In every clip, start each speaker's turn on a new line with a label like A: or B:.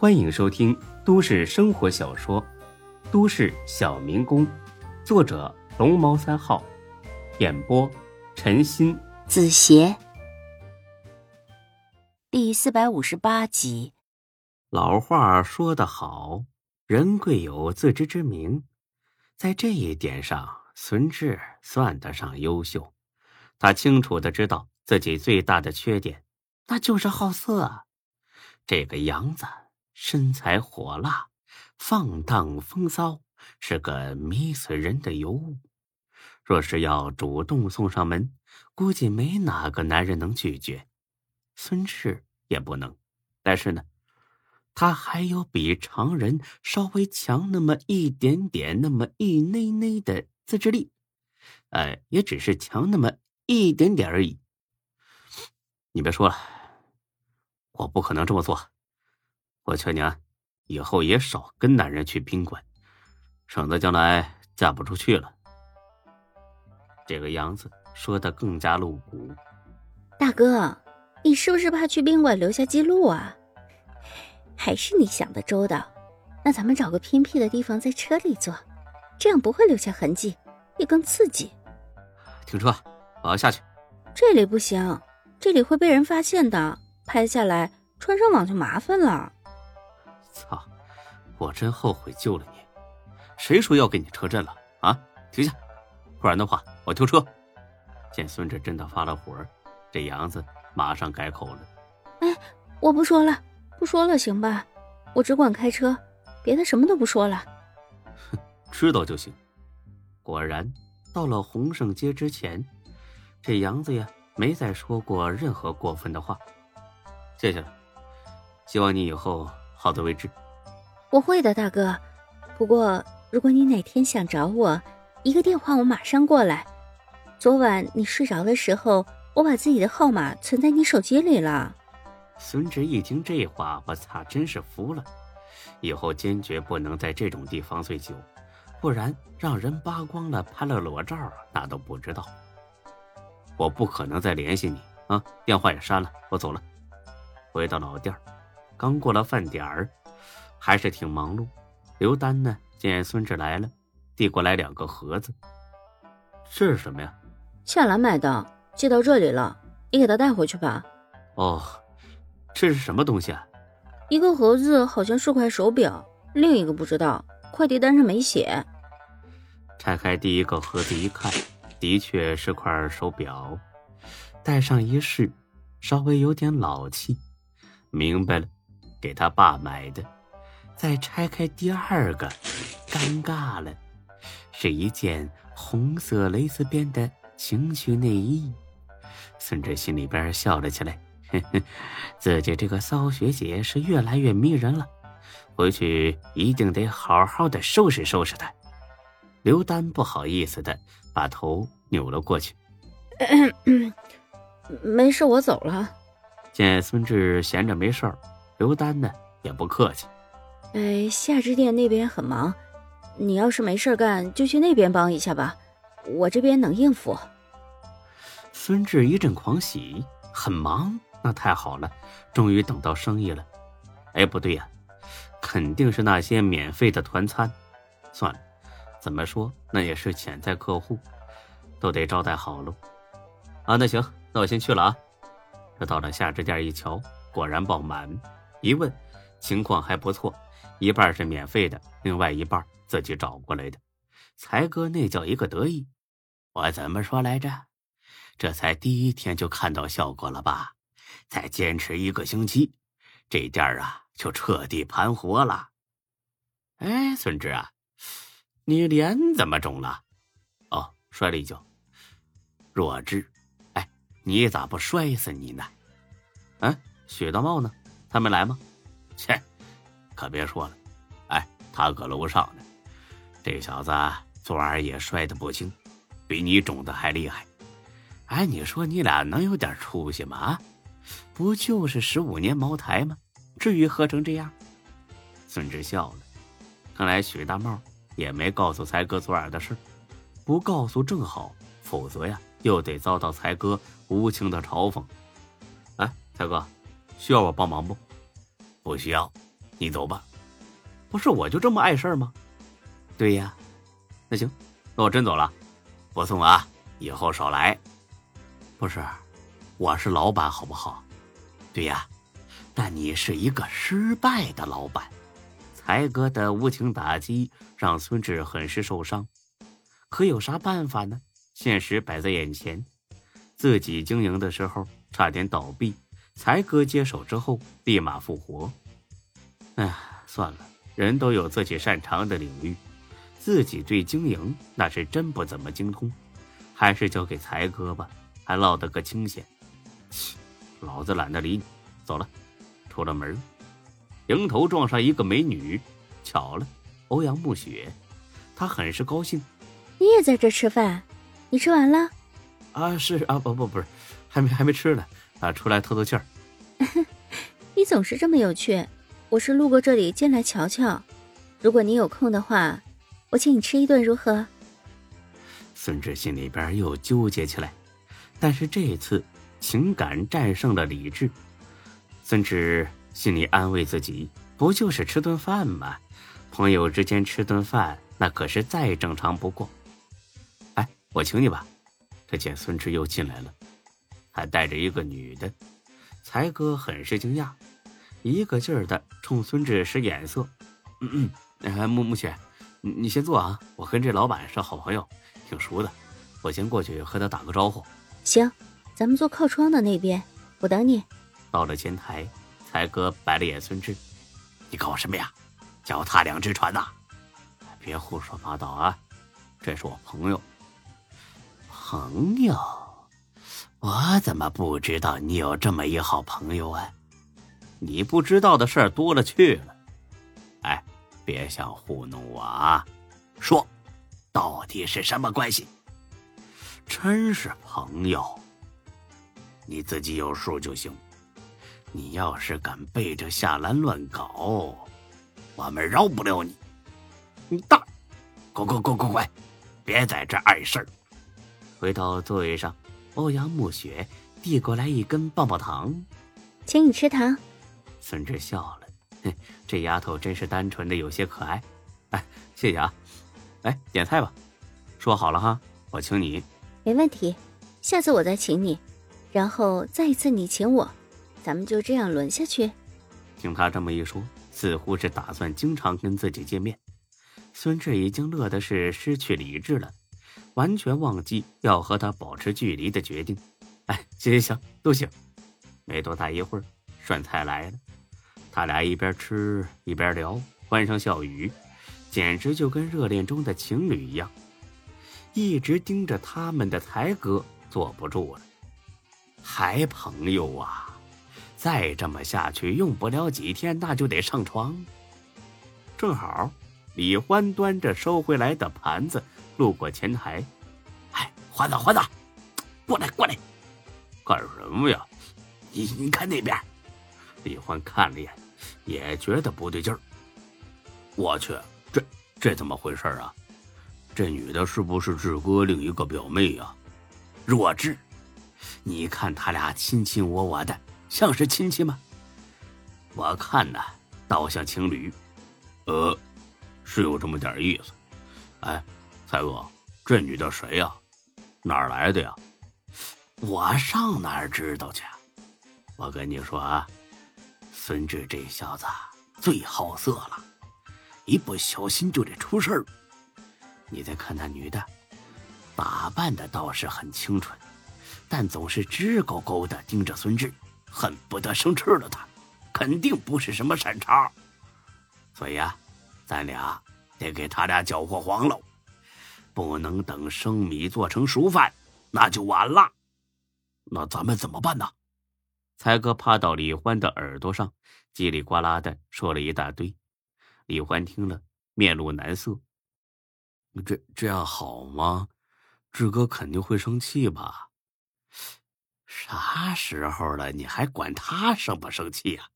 A: 欢迎收听都市生活小说《都市小民工》，作者龙猫三号，演播陈鑫、
B: 子邪，第四百五十八集。
A: 老话说得好，人贵有自知之明，在这一点上，孙志算得上优秀。他清楚的知道自己最大的缺点，那就是好色。这个杨子身材火辣，放荡风骚，是个迷死人的尤物。若是要主动送上门，估计没哪个男人能拒绝。孙志也不能，但是呢。他还有比常人稍微强那么一点点、那么一内内的自制力，呃，也只是强那么一点点而已。你别说了，我不可能这么做。我劝你啊，以后也少跟男人去宾馆，省得将来嫁不出去了。这个杨子说的更加露骨。
B: 大哥，你是不是怕去宾馆留下记录啊？还是你想的周到，那咱们找个偏僻的地方在车里坐，这样不会留下痕迹，也更刺激。
A: 停车，我要下去。
B: 这里不行，这里会被人发现的，拍下来传上网就麻烦了。
A: 操！我真后悔救了你。谁说要给你车震了啊？停下，不然的话我丢车。见孙志真的发了火，这杨子马上改口了。
B: 哎，我不说了。不说了，行吧？我只管开车，别的什么都不说了。
A: 哼，知道就行。果然，到了洪胜街之前，这杨子呀没再说过任何过分的话。谢谢了，希望你以后好自为之。
B: 我会的，大哥。不过，如果你哪天想找我，一个电话我马上过来。昨晚你睡着的时候，我把自己的号码存在你手机里了。
A: 孙志一听这话，我操，真是服了！以后坚决不能在这种地方醉酒，不然让人扒光了拍了裸照，那都不知道。我不可能再联系你啊，电话也删了，我走了。回到老店刚过了饭点儿，还是挺忙碌。刘丹呢，见孙志来了，递过来两个盒子。这是什么呀？
B: 夏兰买的，寄到这里了，你给他带回去吧。
A: 哦。这是什么东西啊？
B: 一个盒子好像是块手表，另一个不知道，快递单上没写。
A: 拆开第一个盒子一看，的确是块手表，戴上一试，稍微有点老气。明白了，给他爸买的。再拆开第二个，尴尬了，是一件红色蕾丝边的情趣内衣。孙志心里边笑了起来。自己这个骚学姐是越来越迷人了，回去一定得好好的收拾收拾她。刘丹不好意思的把头扭了过去。
B: 没事，我走了。
A: 见孙志闲着没事儿，刘丹呢也不客气。
B: 哎，夏之店那边很忙，你要是没事干，就去那边帮一下吧，我这边能应付。
A: 孙志一阵狂喜，很忙。那太好了，终于等到生意了。哎，不对呀，肯定是那些免费的团餐。算了，怎么说那也是潜在客户，都得招待好喽。啊，那行，那我先去了啊。这到了夏之店一瞧，果然爆满。一问，情况还不错，一半是免费的，另外一半自己找过来的。才哥那叫一个得意。我怎么说来着？这才第一天就看到效果了吧？再坚持一个星期，这店啊就彻底盘活了。哎，孙志啊，你脸怎么肿了？哦，摔了一跤。弱智！哎，你咋不摔死你呢？嗯，许大茂呢？他没来吗？切，可别说了。哎，他搁楼上呢。这小子昨儿也摔得不轻，比你肿的还厉害。哎，你说你俩能有点出息吗？啊不就是十五年茅台吗？至于喝成这样？孙志笑了，看来许大茂也没告诉才哥昨晚的事，不告诉正好，否则呀又得遭到才哥无情的嘲讽。哎，才哥，需要我帮忙不？不需要，你走吧。不是我就这么碍事儿吗？对呀，那行，那我真走了，不送啊，以后少来。不是，我是老板，好不好？对呀，但你是一个失败的老板。才哥的无情打击让孙志很是受伤，可有啥办法呢？现实摆在眼前，自己经营的时候差点倒闭，才哥接手之后立马复活。哎，算了，人都有自己擅长的领域，自己对经营那是真不怎么精通，还是交给才哥吧，还落得个清闲。切，老子懒得理你，走了。出了门。迎头撞上一个美女，巧了，欧阳暮雪，她很是高兴。
B: 你也在这吃饭？你吃完了？
A: 啊，是啊，不不不是，还没还没吃呢，啊，出来透透气儿。
B: 你总是这么有趣，我是路过这里进来瞧瞧。如果你有空的话，我请你吃一顿，如何？
A: 孙志心里边又纠结起来，但是这次情感战胜了理智，孙志。心里安慰自己，不就是吃顿饭吗？朋友之间吃顿饭，那可是再正常不过。哎，我请你吧。这见孙志又进来了，还带着一个女的。才哥很是惊讶，一个劲儿的冲孙志使眼色。嗯嗯，木木雪，你你先坐啊，我跟这老板是好朋友，挺熟的，我先过去和他打个招呼。
B: 行，咱们坐靠窗的那边，我等你。
A: 到了前台。才哥白了眼孙志：“你搞什么呀？脚踏两只船呐！别胡说八道啊！这是我朋友。朋友？我怎么不知道你有这么一好朋友啊？你不知道的事儿多了去了。哎，别想糊弄我啊！说，到底是什么关系？真是朋友，你自己有数就行。”你要是敢背着夏兰乱搞，我们饶不了你！你大，滚滚滚滚滚，别在这碍事儿！回到座位上，欧阳暮雪递过来一根棒棒糖，
B: 请你吃糖。
A: 孙志笑了，哼，这丫头真是单纯的有些可爱。哎，谢谢啊！哎点菜吧，说好了哈，我请你。
B: 没问题，下次我再请你，然后再一次你请我。咱们就这样轮下去。
A: 听他这么一说，似乎是打算经常跟自己见面。孙志已经乐的是失去理智了，完全忘记要和他保持距离的决定。哎，行行行，都行。没多大一会儿，涮菜来了。他俩一边吃一边聊，欢声笑语，简直就跟热恋中的情侣一样。一直盯着他们的才哥坐不住了，还朋友啊？再这么下去，用不了几天，那就得上床。正好，李欢端着收回来的盘子路过前台，哎，欢子，欢子，过来，过来，干什么呀？你你看那边。李欢看了一眼，也觉得不对劲儿。我去，这这怎么回事啊？这女的是不是志哥另一个表妹呀？弱智！你看他俩卿卿我我的。像是亲戚吗？我看呢，倒像情侣。呃，是有这么点意思。哎，才哥，这女的谁呀？哪儿来的呀？我上哪儿知道去？我跟你说啊，孙志这小子最好色了，一不小心就得出事儿。你再看那女的，打扮的倒是很清纯，但总是直勾勾的盯着孙志。恨不得生吃了他，肯定不是什么善茬。所以啊，咱俩得给他俩搅和黄了，不能等生米做成熟饭，那就晚了。那咱们怎么办呢？才哥趴到李欢的耳朵上，叽里呱啦的说了一大堆。李欢听了，面露难色。这这样好吗？志哥肯定会生气吧？啥时候了，你还管他生不生气呀？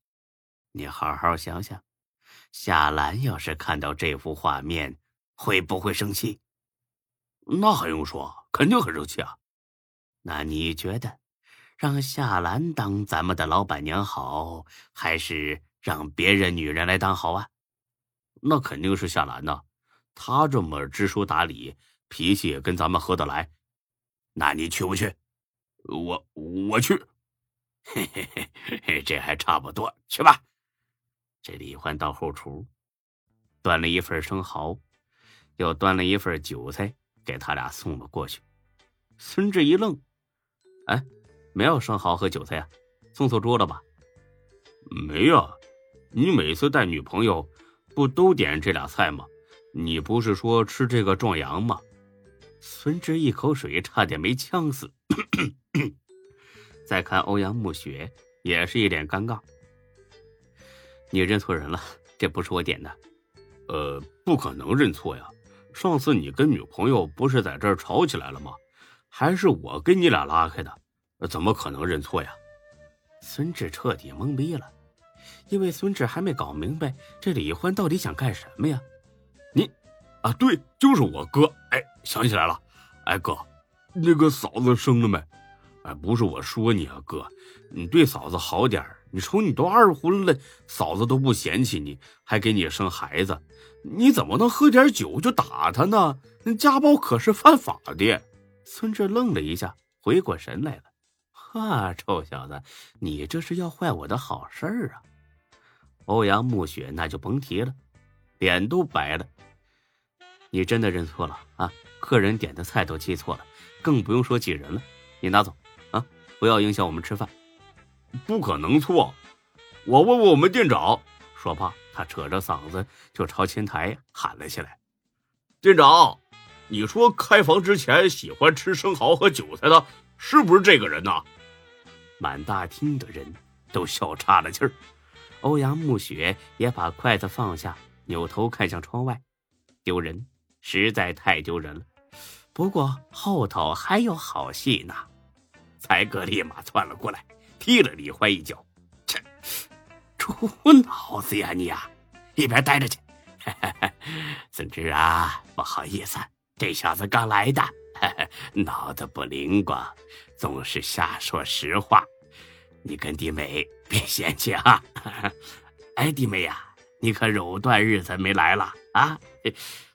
A: 你好好想想，夏兰要是看到这幅画面，会不会生气？那还用说，肯定很生气啊。那你觉得，让夏兰当咱们的老板娘好，还是让别人女人来当好啊？那肯定是夏兰呐，她这么知书达理，脾气也跟咱们合得来。那你去不去？
C: 我我去。
A: 嘿嘿嘿，这还差不多，去吧。这李欢到后厨，端了一份生蚝，又端了一份韭菜，给他俩送了过去。孙志一愣：“哎，没有生蚝和韭菜啊？送错桌了吧？”“
C: 没呀，你每次带女朋友不都点这俩菜吗？你不是说吃这个壮阳吗？”
A: 孙志一口水差点没呛死。再看欧阳暮雪，也是一脸尴尬。你认错人了，这不是我点的。
C: 呃，不可能认错呀。上次你跟女朋友不是在这儿吵起来了吗？还是我跟你俩拉开的，怎么可能认错呀？
A: 孙志彻底懵逼了，因为孙志还没搞明白这李欢到底想干什么呀。
C: 你，啊，对，就是我哥。哎，想起来了，哎哥，那个嫂子生了没？哎，不是我说你啊，哥，你对嫂子好点你瞅你都二婚了，嫂子都不嫌弃你，还给你生孩子，你怎么能喝点酒就打他呢？那家暴可是犯法的。
A: 孙志愣了一下，回过神来了。哈，臭小子，你这是要坏我的好事啊！欧阳暮雪那就甭提了，脸都白了。你真的认错了啊？客人点的菜都记错了，更不用说记人了。你拿走啊。不要影响我们吃饭，
C: 不可能错。我问问我们店长。说罢，他扯着嗓子就朝前台喊了起来：“店长，你说开房之前喜欢吃生蚝和韭菜的，是不是这个人呐？”
A: 满大厅的人都笑岔了气儿。欧阳暮雪也把筷子放下，扭头看向窗外，丢人，实在太丢人了。不过后头还有好戏呢。
C: 才哥立马窜了过来，踢了李欢一脚。
A: 猪脑子呀你呀，一边待着去。孙志啊，不好意思，这小子刚来的，脑子不灵光，总是瞎说实话。你跟弟妹别嫌弃啊。哎，弟妹呀，你可有段日子没来了啊？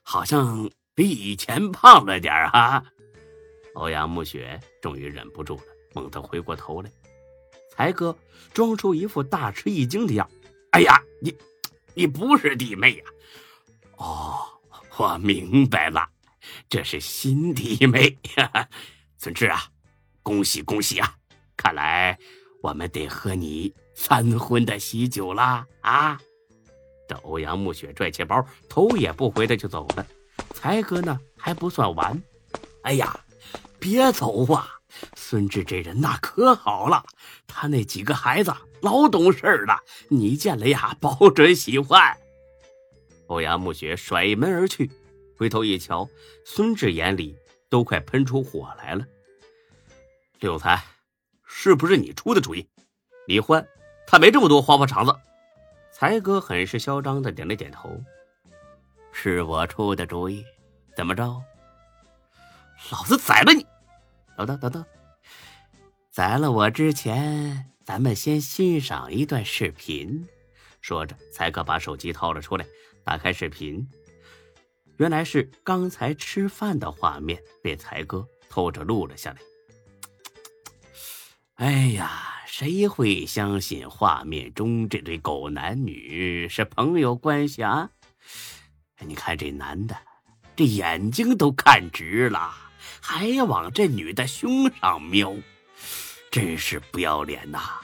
A: 好像比以前胖了点啊。欧阳暮雪终于忍不住了。猛地回过头来，才哥装出一副大吃一惊的样。
C: 哎呀，你，你不是弟妹呀？
A: 哦，我明白了，这是新弟妹。孙志啊，恭喜恭喜啊！看来我们得喝你三婚的喜酒啦！啊！这欧阳暮雪拽起包，头也不回的就走了。才哥呢，还不算完。哎呀，别走啊！孙志这人那可好了，他那几个孩子老懂事了，你见了呀，保准喜欢。欧阳暮雪甩门而去，回头一瞧，孙志眼里都快喷出火来了。
C: 柳才，是不是你出的主意？李欢他没这么多花花肠子。
A: 才哥很是嚣张的点了点头，是我出的主意，怎么着？
C: 老子宰了你！
A: 等等等等，宰了我之前，咱们先欣赏一段视频。说着，才哥把手机掏了出来，打开视频，原来是刚才吃饭的画面，被才哥偷着录了下来。哎呀，谁会相信画面中这对狗男女是朋友关系啊？你看这男的，这眼睛都看直了。还往这女的胸上瞄，真是不要脸呐！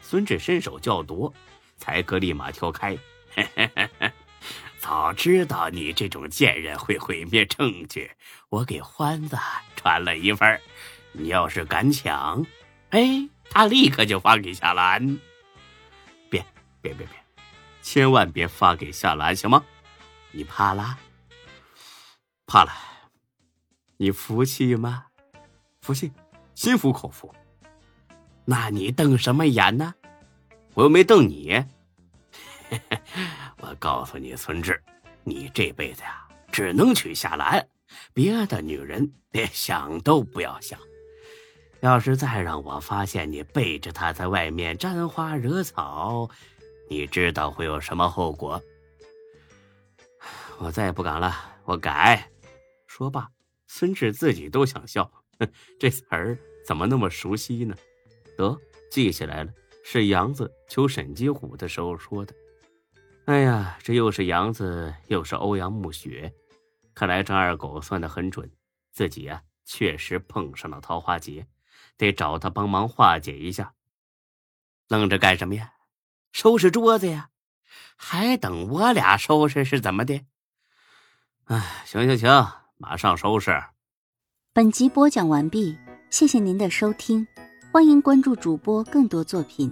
A: 孙志伸手就要夺，才哥立马跳开。早知道你这种贱人会毁灭证据，我给欢子传了一份。你要是敢抢，哎，他立刻就发给夏兰。别别别别，千万别发给夏兰，行吗？你怕了？
C: 怕了。
A: 你服气吗？
C: 服气，心服口服。
A: 那你瞪什么眼呢？
C: 我又没瞪你。
A: 我告诉你，孙志，你这辈子呀，只能娶夏兰，别的女人连想都不要想。要是再让我发现你背着她在外面沾花惹草，你知道会有什么后果？我再也不敢了，我改。说罢，孙志自己都想笑，这词儿怎么那么熟悉呢？得记下来了，是杨子求沈金虎的时候说的。哎呀，这又是杨子，又是欧阳暮雪，看来张二狗算得很准，自己呀确实碰上了桃花劫，得找他帮忙化解一下。愣着干什么呀？收拾桌子呀？还等我俩收拾是怎么的？哎，行行行，马上收拾。
B: 本集播讲完毕，谢谢您的收听，欢迎关注主播更多作品。